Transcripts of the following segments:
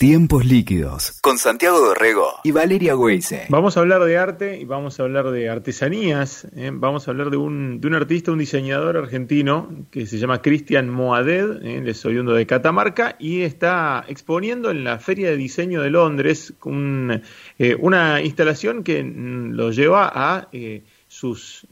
Tiempos líquidos con Santiago Dorrego y Valeria Weise. Vamos a hablar de arte y vamos a hablar de artesanías. ¿eh? Vamos a hablar de un, de un artista, un diseñador argentino que se llama Cristian Moaded, ¿eh? es oriundo de Catamarca y está exponiendo en la Feria de Diseño de Londres eh, una instalación que mm, lo lleva a eh, sus,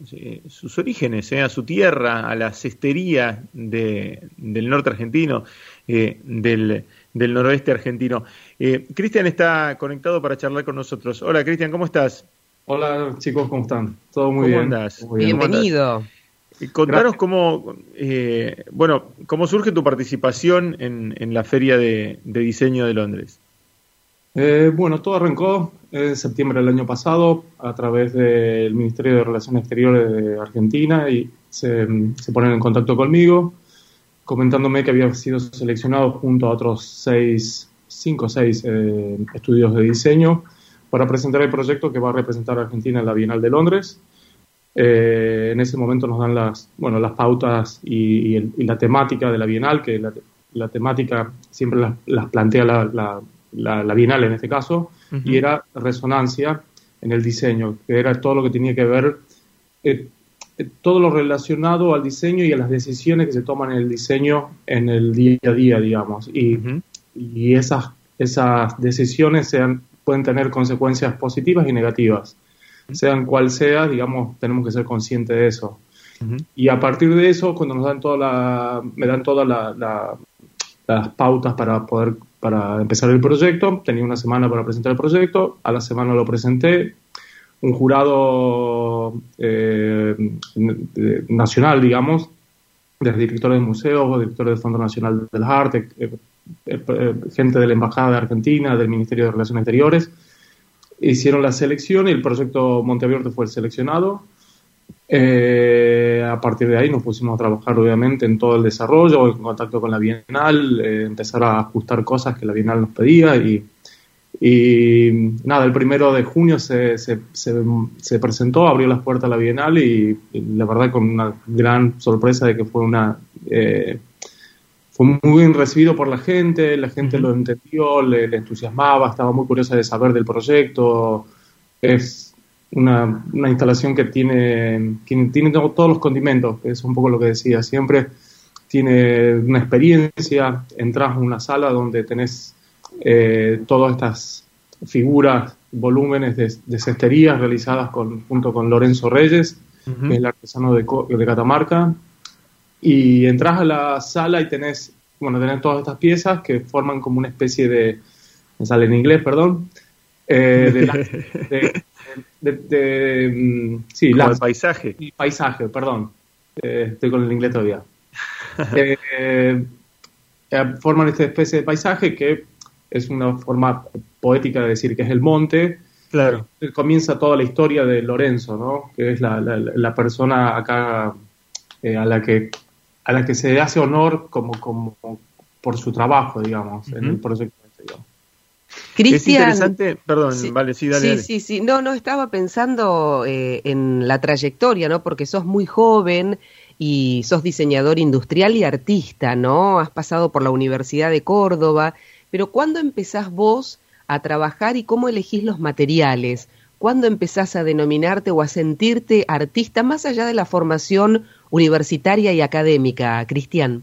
sus orígenes, a su tierra, a la cestería de, del norte argentino, del del noroeste argentino. Eh, Cristian está conectado para charlar con nosotros. Hola, Cristian, ¿cómo estás? Hola, chicos, ¿cómo están? Todo muy bien. Andás? Bienvenido. contanos cómo, eh, bueno, cómo surge tu participación en, la Feria de, Diseño de Londres. Eh, bueno, todo arrancó en septiembre del año pasado a través del Ministerio de Relaciones Exteriores de Argentina y se, se ponen en contacto conmigo comentándome que había sido seleccionado junto a otros seis, cinco o seis eh, estudios de diseño para presentar el proyecto que va a representar a Argentina en la Bienal de Londres. Eh, en ese momento nos dan las, bueno, las pautas y, la temática de la Bienal, que la, temática siempre las, plantea la, la, Bienal en este caso, y era resonancia en el diseño, que era todo lo que tenía que ver eh, todo lo relacionado al diseño y a las decisiones que se toman en el diseño en el día a día, digamos. Y, y esas, esas decisiones sean, pueden tener consecuencias positivas y negativas. Sean cual sea, digamos, tenemos que ser conscientes de eso. Y a partir de eso, cuando nos dan toda la, me dan todas las pautas para poder para empezar el proyecto, tenía una semana para presentar el proyecto, a la semana lo presenté, un jurado eh, nacional, digamos, de directores de museos, directores del Fondo Nacional del Arte, eh, eh, gente de la Embajada de Argentina, del Ministerio de Relaciones Exteriores, hicieron la selección y el proyecto Monteabierto fue seleccionado. a partir de ahí nos pusimos a trabajar obviamente en todo el desarrollo, en contacto con la Bienal, empezar a ajustar cosas que la Bienal nos pedía y, y nada, el primero de junio se, se, se, presentó, abrió las puertas a la Bienal y, la verdad con una gran sorpresa de que fue una... Eh, fue muy bien recibido por la gente, la gente lo entendió, le, entusiasmaba, estaba muy curiosa de saber del proyecto. Es una, una instalación que tiene, tiene, tiene todos los condimentos, que es un poco lo que decía, siempre tiene una experiencia, entras a una sala donde tenés eh, todas estas figuras, volúmenes de, cesterías realizadas con, junto con Lorenzo Reyes, que es el artesano de, de, Catamarca, y entras a la sala y tenés, bueno, tenés todas estas piezas que forman como una especie de, me sale en inglés, perdón, eh, de, de, mm, sí, la, el paisaje. Paisaje, perdón, eh, estoy con el inglés todavía. Eh, forman esta especie de paisaje que es una forma poética de decir que es el monte. Claro. Comienza toda la historia de Lorenzo, ¿no? Que es la, la, persona acá eh, a la que a la que se hace honor como, como por su trabajo, digamos, en el proyecto. Cristian, es interesante, perdón, vale, sí, dale. Sí, sí, sí, no, no, estaba pensando eh, en la trayectoria, ¿no? Porque sos muy joven y sos diseñador industrial y artista, ¿no? Has pasado por la Universidad de Córdoba pero ¿cuándo empezás vos a trabajar y cómo elegís los materiales? ¿Cuándo empezás a denominarte o a sentirte artista más allá de la formación universitaria y académica, Cristian?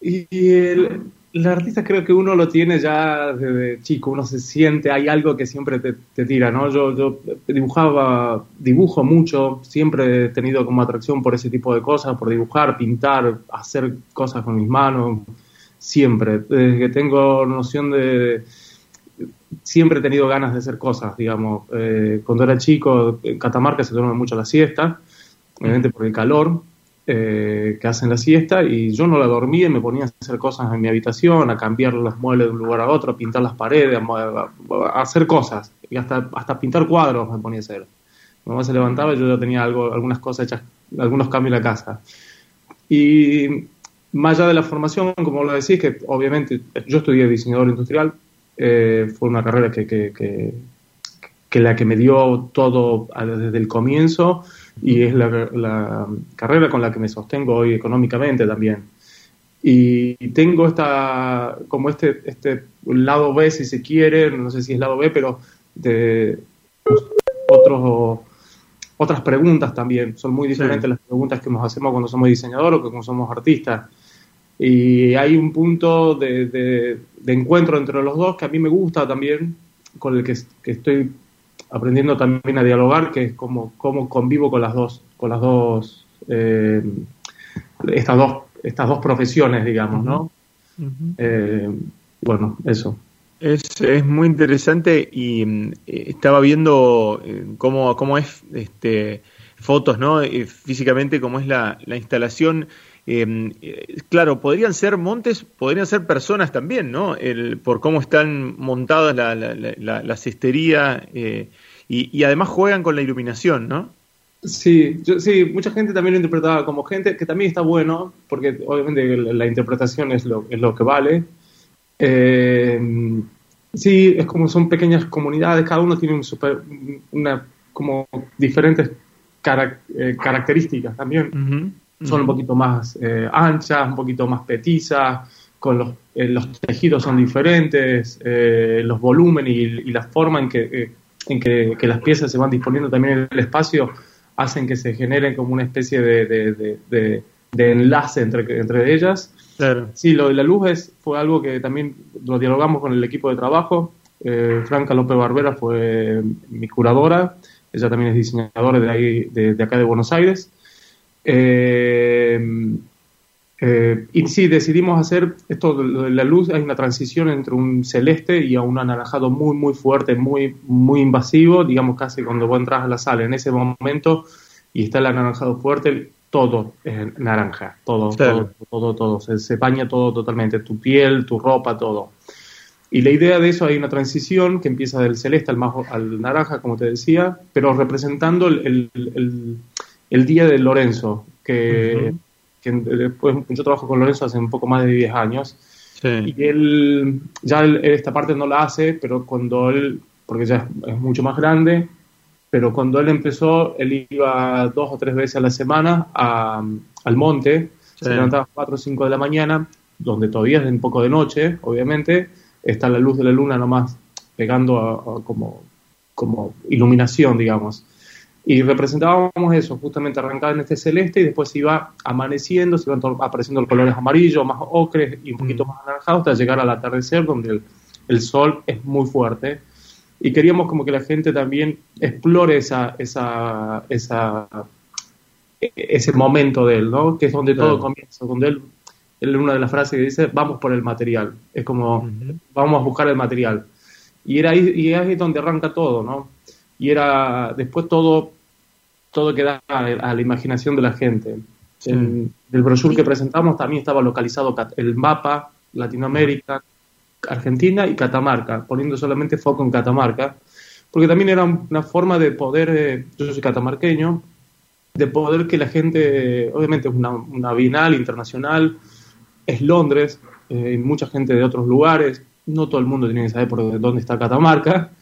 Y el, artista creo que uno lo tiene ya desde chico, uno se siente, hay algo que siempre te, tira, ¿no? Yo, yo dibujaba, dibujo mucho, siempre he tenido como atracción por ese tipo de cosas, por dibujar, pintar, hacer cosas con mis manos siempre. Desde que tengo noción de... Siempre he tenido ganas de hacer cosas, digamos. Eh, cuando era chico, en Catamarca se duerme mucho la siesta, obviamente por el calor eh, que hacen la siesta, y yo no la dormía y me ponía a hacer cosas en mi habitación, a cambiar los muebles de un lugar a otro, a pintar las paredes, a, hacer cosas, y hasta, hasta pintar cuadros me ponía a hacer. Cuando se levantaba yo ya tenía algo, algunas cosas hechas, algunos cambios en la casa. Y más allá de la formación, como lo decís, que obviamente yo estudié diseñador industrial, eh, fue una carrera que, que, que, la que me dio todo desde el comienzo y es la, carrera con la que me sostengo hoy económicamente también. y tengo esta, como este, este lado B, si se quiere, no sé si es lado B, pero de otros, otras preguntas también. Son muy diferentes las preguntas que nos hacemos cuando somos diseñadores o cuando somos artistas. Y hay un punto de, de, encuentro entre los dos que a mí me gusta también, con el que, que, estoy aprendiendo también a dialogar, que es cómo, cómo convivo con las dos, con las dos, eh, estas dos estas dos profesiones, digamos, ¿no? Eh, bueno, eso. Es, es, muy interesante y mm, estaba viendo eh, cómo, cómo es este, fotos, ¿no? Eh, físicamente, cómo es la, la instalación. Em, claro, podrían ser montes, podrían ser personas también, ¿no? El, por cómo están montadas la, la, la, cestería y, y, además juegan con la iluminación, ¿no? Sí, yo, sí, mucha gente también lo interpretaba como gente, que también está bueno, porque obviamente la interpretación es lo, es lo que vale. Eh, sí, es como son pequeñas comunidades, cada uno tiene un super, una, como diferentes eh, características también. Son un poquito más eh, anchas, un poquito más petizas, con los, los tejidos son diferentes, los volúmenes y, la forma en que, en que, que, las piezas se van disponiendo también en el espacio hacen que se generen como una especie de, de, enlace entre, entre ellas. Claro. Sí, lo de la luz es, fue algo que también lo dialogamos con el equipo de trabajo. Eh, Franca López Barbera fue mi curadora, ella también es diseñadora de, ahí, de, acá de Buenos Aires. Eh, eh, y sí, decidimos hacer esto de la luz, hay una transición entre un celeste y a un anaranjado muy, muy fuerte, muy, muy invasivo, digamos casi cuando vos entras a la sala. En ese momento y está el anaranjado fuerte, todo es naranja, todo, todo, todo, todo, se, se, baña todo totalmente, tu piel, tu ropa, todo. Y la idea de eso hay una transición que empieza del celeste al, más, al naranja, como te decía, pero representando el, el, el, día de Lorenzo, que después yo trabajo con Lorenzo hace un poco más de 10 años. Y él, ya esta parte no la hace, pero cuando él, porque ya es, mucho más grande, pero cuando él empezó, él iba dos o tres veces a la semana al monte, se levantaba a 4 o 5 de la mañana, donde todavía es un poco de noche, obviamente, está la luz de la luna nomás pegando como, como iluminación, digamos. Y representábamos eso, justamente arrancaba en este celeste y después iba amaneciendo, se iban apareciendo los colores amarillos, más ocres y un poquito mm. más anaranjados hasta llegar al atardecer donde el, sol es muy fuerte. Y queríamos como que la gente también explore esa, esa, esa, ese momento de él, ¿no? Que es donde todo comienza, donde él, él, una de las frases que dice, vamos por el material. Es como, vamos a buscar el material. Y era ahí, y ahí donde arranca todo, ¿no? Y era después todo todo queda a, la imaginación de la gente. En el brochure que presentamos también estaba localizado el mapa Latinoamérica, Argentina y Catamarca, poniendo solamente foco en Catamarca, porque también era una forma de poder, eh, yo soy catamarqueño, de poder que la gente, obviamente es una, una bienal internacional, es Londres, eh, mucha gente de otros lugares, no todo el mundo tiene que saber por dónde está Catamarca,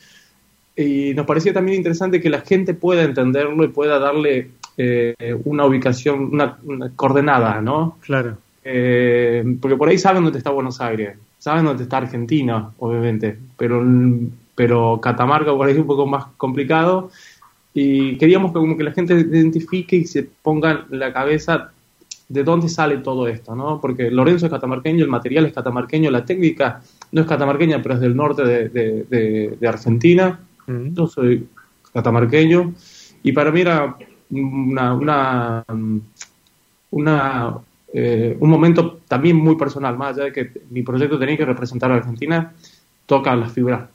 y nos parecía también interesante que la gente pueda entenderlo y pueda darle eh, una ubicación, una, coordenada, ¿no? Claro. Eh, porque por ahí saben dónde está Buenos Aires, saben dónde está Argentina, obviamente, pero, pero Catamarca por ahí es un poco más complicado y queríamos que como que la gente identifique y se ponga en la cabeza de dónde sale todo esto, ¿no? Porque Lorenzo es catamarqueño, el material es catamarqueño, la técnica no es catamarqueña, pero es del norte de, de Argentina yo soy catamarqueño y para mí era una, una, una eh, un momento también muy personal, más allá de que mi proyecto tenía que representar a Argentina, toca las fibras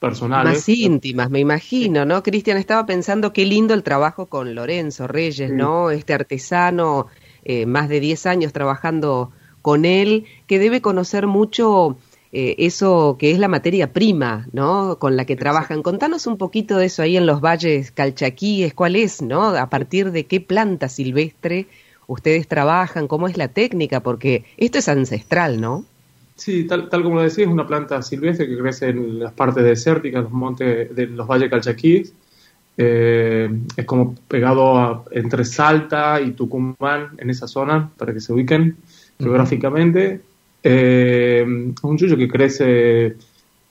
personales. Más íntimas, me imagino, ¿no? Cristian, estaba pensando qué lindo el trabajo con Lorenzo Reyes, ¿no? Este artesano, eh, más de 10 años trabajando con él, que debe conocer mucho eh, eso que es la materia prima, ¿no? Con la que trabajan. Contanos un poquito de eso ahí en los valles calchaquíes, cuál es, ¿no? A partir de qué planta silvestre ustedes trabajan, cómo es la técnica, porque esto es ancestral, ¿no? Sí, tal, tal como lo decís, es una planta silvestre que crece en las partes desérticas, los montes de los valles calchaquíes. Eh, es como pegado entre Salta y Tucumán, en esa zona, para que se ubiquen. geográficamente. Eh, un yuyo que crece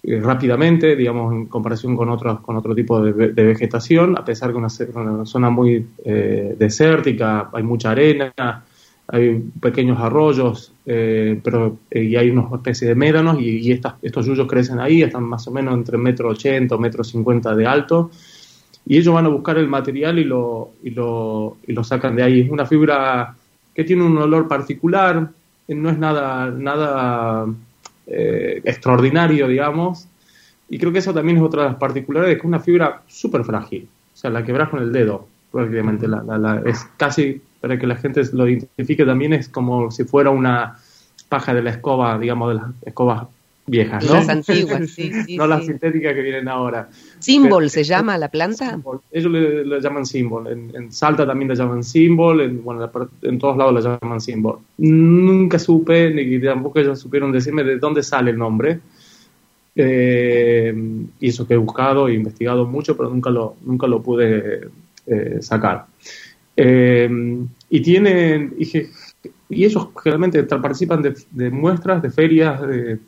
eh, rápidamente, digamos, en comparación con otros con otro tipo de, vegetación, a pesar que es una, zona muy eh, desértica, hay mucha arena, hay pequeños arroyos, pero y hay una especie de médanos y, estos yuyos crecen ahí, están más o menos entre metro ochenta, metro cincuenta de alto y ellos van a buscar el material y lo, y lo, y lo sacan de ahí. Es una fibra que tiene un olor particular, no es nada, nada eh, extraordinario, digamos, y creo que eso también es otra de las particularidades, que es una fibra súper frágil, o sea, la quebras con el dedo, prácticamente, la, la, es casi, para que la gente lo identifique también, es como si fuera una paja de la escoba, digamos, de las escobas viejas, ¿no? Las antiguas, sí, sí No las sintéticas que vienen ahora. ¿Símbol se llama la planta? Ellos le, llaman símbol. En, Salta también le llaman símbol. En, bueno, en todos lados le llaman símbol. Nunca supe, ni tampoco ellos supieron decirme de dónde sale el nombre. Eh, y eso que he buscado e investigado mucho, pero nunca lo, nunca lo pude eh, sacar. Eh, y tienen, y, y, ellos generalmente participan de, de muestras, de ferias, de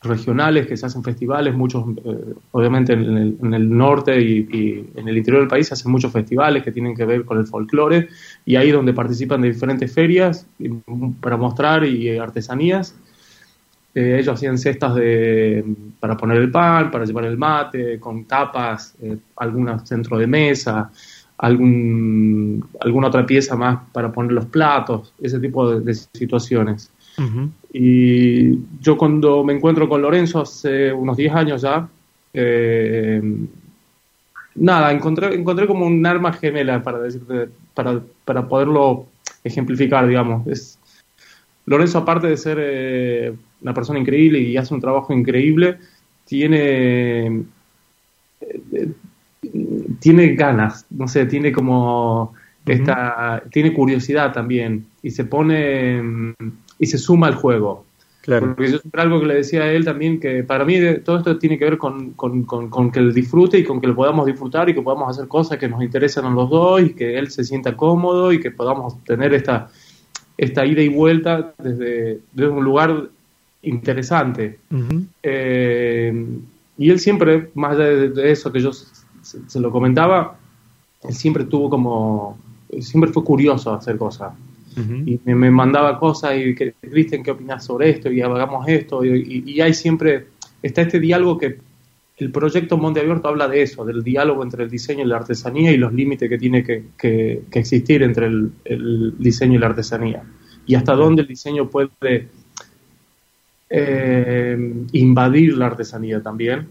regionales que se hacen festivales, muchos, eh, obviamente en el, norte y, en el interior del país se hacen muchos festivales que tienen que ver con el folclore y ahí donde participan de diferentes ferias para mostrar y eh, artesanías. Eh, ellos hacían cestas de, para poner el pan, para llevar el mate, con tapas, algún centro de mesa, algún, alguna otra pieza más para poner los platos, ese tipo de situaciones. Y yo cuando me encuentro con Lorenzo hace unos 10 años ya, eh, nada, encontré, encontré como un arma gemela para decirte, para, para poderlo ejemplificar, digamos. Es, Lorenzo, aparte de ser eh, una persona increíble y hace un trabajo increíble, tiene, eh, tiene ganas, no sé, tiene como esta, tiene curiosidad también y se pone y se suma al juego. Claro. Porque yo siempre algo que le decía a él también, que para mí todo esto tiene que ver con, que él disfrute y con que lo podamos disfrutar y que podamos hacer cosas que nos interesan a los dos y que él se sienta cómodo y que podamos tener esta, esta ida y vuelta desde, un lugar interesante. Eh, y él siempre, más allá de, eso que yo se, lo comentaba, él siempre tuvo como, siempre fue curioso hacer cosas y me, mandaba cosas y que, Cristian, ¿qué opinas sobre esto? Y hagamos esto. Y, hay siempre, está este diálogo que el proyecto Monte Abierto habla de eso, del diálogo entre el diseño y la artesanía y los límites que tiene que, existir entre el, diseño y la artesanía. Y hasta dónde el diseño puede eh, invadir la artesanía también.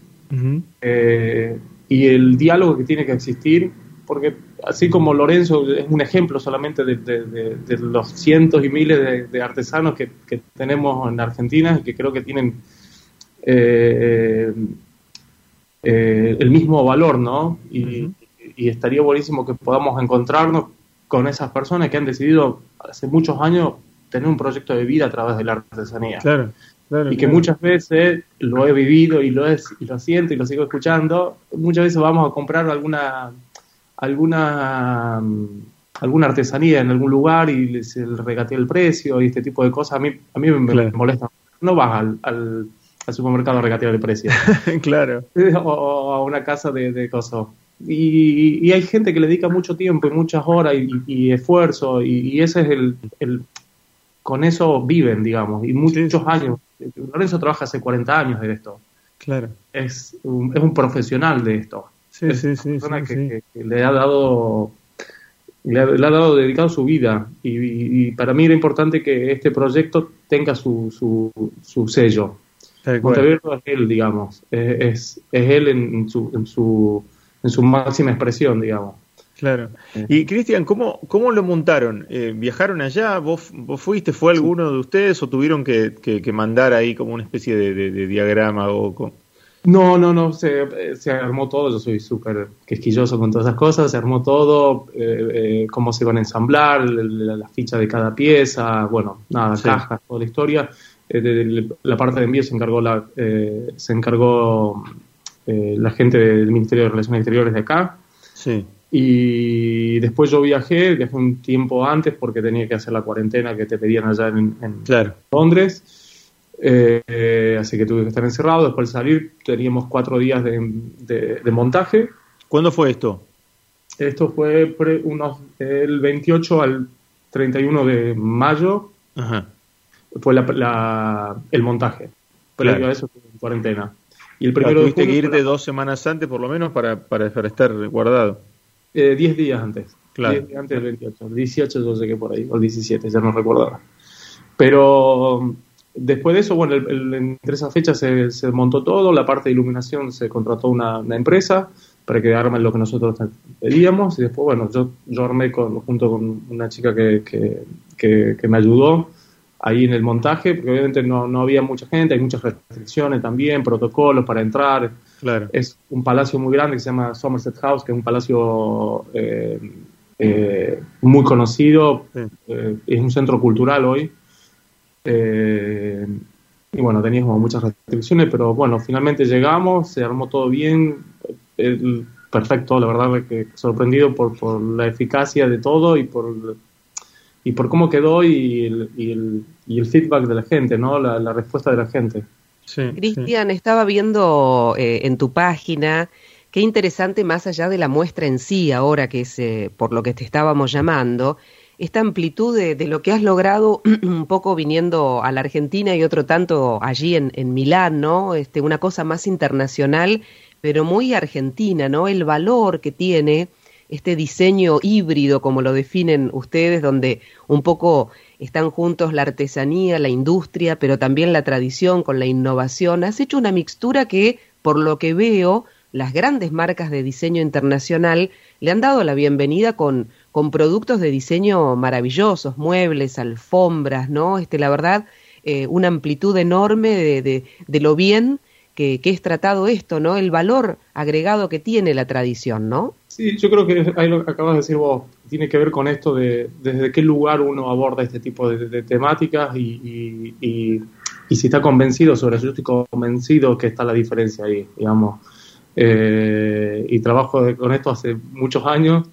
Eh, y el diálogo que tiene que existir porque así como Lorenzo es un ejemplo solamente de, los cientos y miles de, artesanos que, tenemos en Argentina y que creo que tienen eh, eh, el mismo valor, ¿no? Y, estaría buenísimo que podamos encontrarnos con esas personas que han decidido hace muchos años tener un proyecto de vida a través de la artesanía. Claro. y que muchas veces lo he vivido y lo, es, y lo siento y lo sigo escuchando, muchas veces vamos a comprar alguna alguna alguna artesanía en algún lugar y se regatea el precio y este tipo de cosas, a mí, a mí me, molesta. No vas al, al, supermercado a regatear el precio. claro. O, a una casa de, de cosas. Y, hay gente que le dedica mucho tiempo y muchas horas y, esfuerzo y, ese es el, el, Con eso viven, digamos, y muchos años. Lorenzo trabaja hace 40 años de esto. Claro. Es un, es un profesional de esto. Sí, sí, sí, que, le ha dado le ha, dado dedicado su vida y, para mí era importante que este proyecto tenga su, su, su sello. Montevideo es él, digamos, es, es él en su, en, su, en su máxima expresión, digamos. Claro. Y Cristian, ¿cómo, ¿cómo lo montaron? Eh, ¿Viajaron allá? ¿Vos, ¿Vos fuiste? ¿Fue alguno de ustedes o tuvieron que, que, mandar ahí como una especie de, de diagrama o con... No, no, no, se, se armó todo, yo soy súper quisquilloso con todas esas cosas, se armó todo, eh, eh, cómo se van a ensamblar, la, ficha de cada pieza, bueno, nada, cajas, toda la historia. Eh, de, la parte de envío se encargó la, se encargó la gente del Ministerio de Relaciones Exteriores de acá. Sí. Y después yo viajé, viajé un tiempo antes porque tenía que hacer la cuarentena que te pedían allá en, Londres. Eh, así que tuve que estar encerrado. Después de salir teníamos cuatro días de, montaje. ¿Cuándo fue esto? Esto fue unos, el 28 al 31 de mayo. Fue el montaje. Pero claro. eso en cuarentena. Y el primero tuviste que irte dos semanas antes por lo menos para, para estar guardado. Eh, diez días antes. Claro. días antes del 28. El 18 yo sé que por ahí, o el 17, ya no recuerdo. Pero después de eso, bueno, entre esas fechas se, se, montó todo, la parte de iluminación se contrató una, empresa para que armen lo que nosotros pedíamos y después, bueno, yo, yo armé con, junto con una chica que, que, que me ayudó ahí en el montaje, porque obviamente no, no, había mucha gente, hay muchas restricciones también, protocolos para entrar. Claro. Es un palacio muy grande que se llama Somerset House, que es un palacio eh, eh, muy conocido, eh, es un centro cultural hoy. Y bueno, teníamos muchas restricciones, pero bueno, finalmente llegamos, se armó todo bien, perfecto, la verdad que sorprendido por, por la eficacia de todo y por y por cómo quedó y el, y el, y el feedback de la gente, ¿no? La, respuesta de la gente. Cristian, estaba viendo eh, en tu página qué interesante más allá de la muestra en sí, ahora que es eh, por lo que te estábamos llamando, esta amplitud de, de, lo que has logrado un poco viniendo a la Argentina y otro tanto allí en, en Milán, ¿no? Este, una cosa más internacional, pero muy argentina, ¿no? El valor que tiene este diseño híbrido, como lo definen ustedes, donde un poco están juntos la artesanía, la industria, pero también la tradición con la innovación. Has hecho una mixtura que, por lo que veo, las grandes marcas de diseño internacional le han dado la bienvenida con, con productos de diseño maravillosos, muebles, alfombras, ¿no? Este, la verdad, eh, una amplitud enorme de, de, lo bien que, que, es tratado esto, ¿no? El valor agregado que tiene la tradición, ¿no? Sí, yo creo que ahí lo que acabas de decir vos tiene que ver con esto de desde qué lugar uno aborda este tipo de, temáticas y, y, si está convencido sobre eso. Yo estoy convencido que está la diferencia ahí, digamos. Eh, y trabajo con esto hace muchos años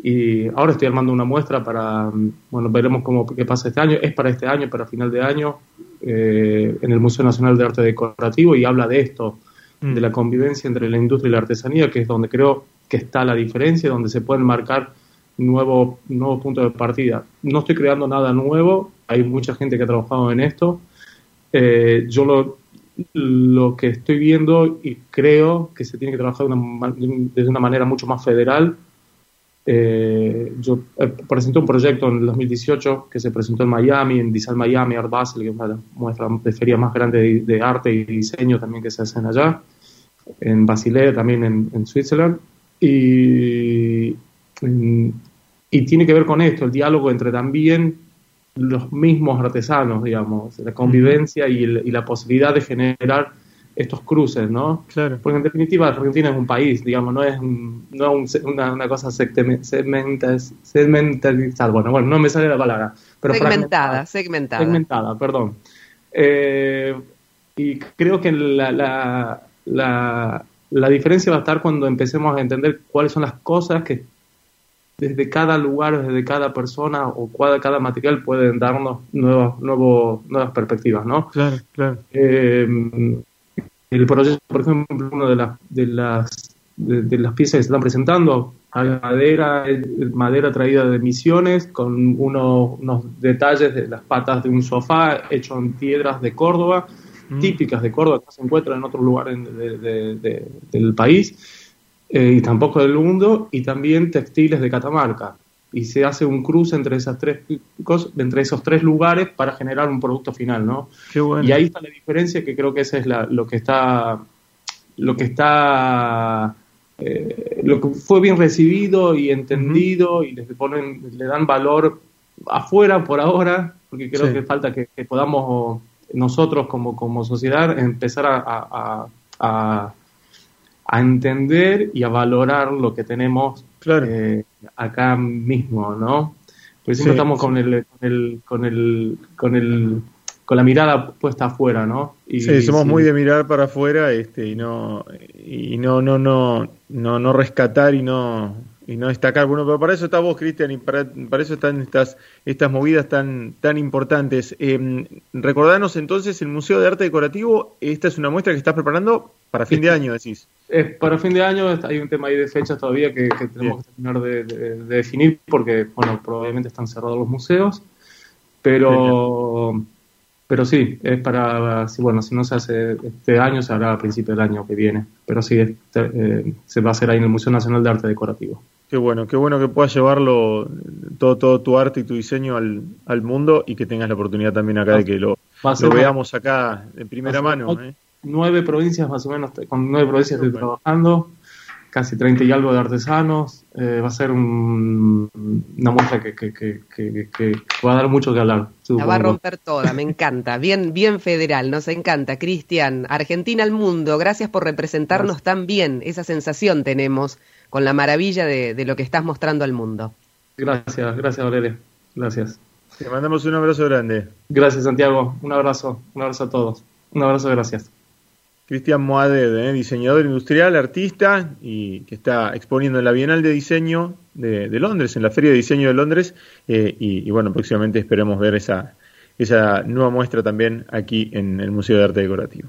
y ahora estoy armando una muestra para, bueno, veremos cómo qué pasa este año. Es para este año, para final de año, eh, en el Museo Nacional de Arte Decorativo y habla de esto, mm. de la convivencia entre la industria y la artesanía, que es donde creo que está la diferencia, donde se pueden marcar nuevos nuevo puntos de partida. No estoy creando nada nuevo, hay mucha gente que ha trabajado en esto. Eh, yo lo, lo que estoy viendo y creo que se tiene que trabajar de una, de una manera mucho más federal. Eh, yo eh, presenté un proyecto en el 2018 que se presentó en Miami, en Design Miami, Art Basel, que es una muestra de feria más grande de, de, arte y diseño también que se hacen allá, en Basilea, también en, en Switzerland. Y, y tiene que ver con esto, el diálogo entre también los mismos artesanos, digamos, la convivencia y, la posibilidad de generar estos cruces, ¿no? Claro. Porque en definitiva Argentina es un país, digamos, no es, no una, una, cosa segmentalizada, bueno, bueno, no me sale la palabra. Pero segmentada, segmentada. Segmentada, perdón. Eh, y creo que la, la, la, la diferencia va a estar cuando empecemos a entender cuáles son las cosas que desde cada lugar, desde cada persona o cada, cada material pueden darnos nuevas, nuevas perspectivas, ¿no? Claro, claro. Eh, el proyecto, por ejemplo, una de, las de, las, de, las piezas que se están presentando, hay madera, madera traída de Misiones, con unos, unos detalles de las patas de un sofá hecho en piedras de Córdoba, Mm. típicas de Córdoba que se encuentran en otros lugares del país eh, y tampoco del mundo, y también textiles de Catamarca. Y se hace un cruce entre, esas tres, entre esos tres lugares para generar un producto final, ¿no? Y ahí está la diferencia que creo que ese es lo que está lo que está eh, lo que fue bien recibido y entendido y le ponen le dan valor afuera por ahora porque creo que falta que podamos nosotros como, como sociedad empezar a, a, a, entender y a valorar lo que tenemos eh, acá mismo, ¿no? Porque siempre estamos con, el, con, el, con, el, con el con la mirada puesta afuera, ¿no? Y, sí, somos muy de mirar para afuera este, y no y no no no no no rescatar y no y no destacar. Bueno, pero para eso está vos, Cristian, y para, para, eso están estas, estas movidas tan, tan importantes. Eh, recordanos entonces, el Museo de Arte Decorativo, esta es una muestra que estás preparando para fin de año, decís. Eh, para fin de año hay un tema ahí de fechas todavía que, tenemos que terminar de, definir porque, bueno, probablemente están cerrados los museos, pero... Pero sí, es para, bueno, si no se hace este año, se hará a principios del año que viene. Pero sí, este, eh, se va a hacer ahí en el Museo Nacional de Arte Decorativo. Qué bueno, qué bueno que puedas llevarlo, todo, todo tu arte y tu diseño al, al mundo y que tengas la oportunidad también acá de que lo, lo veamos acá en primera mano. ¿eh? Nueve provincias más o menos, con nueve provincias estoy trabajando casi 30 y algo de artesanos. Eh, va a ser una muestra que, que, que, va a dar mucho que hablar. La va a romper toda, me encanta. Bien, bien federal, nos encanta. Cristian, Argentina al mundo, gracias por representarnos tan bien. Esa sensación tenemos con la maravilla de, de, lo que estás mostrando al mundo. Gracias, gracias Valeria. Gracias. Te mandamos un abrazo grande. Gracias Santiago, un abrazo, un abrazo a todos. Un abrazo, gracias. Cristian Moaded, ¿eh? diseñador industrial, artista, y que está exponiendo en la Bienal de Diseño de, Londres, en la Feria de Diseño de Londres, eh, y, bueno, próximamente esperemos ver esa, esa nueva muestra también aquí en el Museo de Arte Decorativo.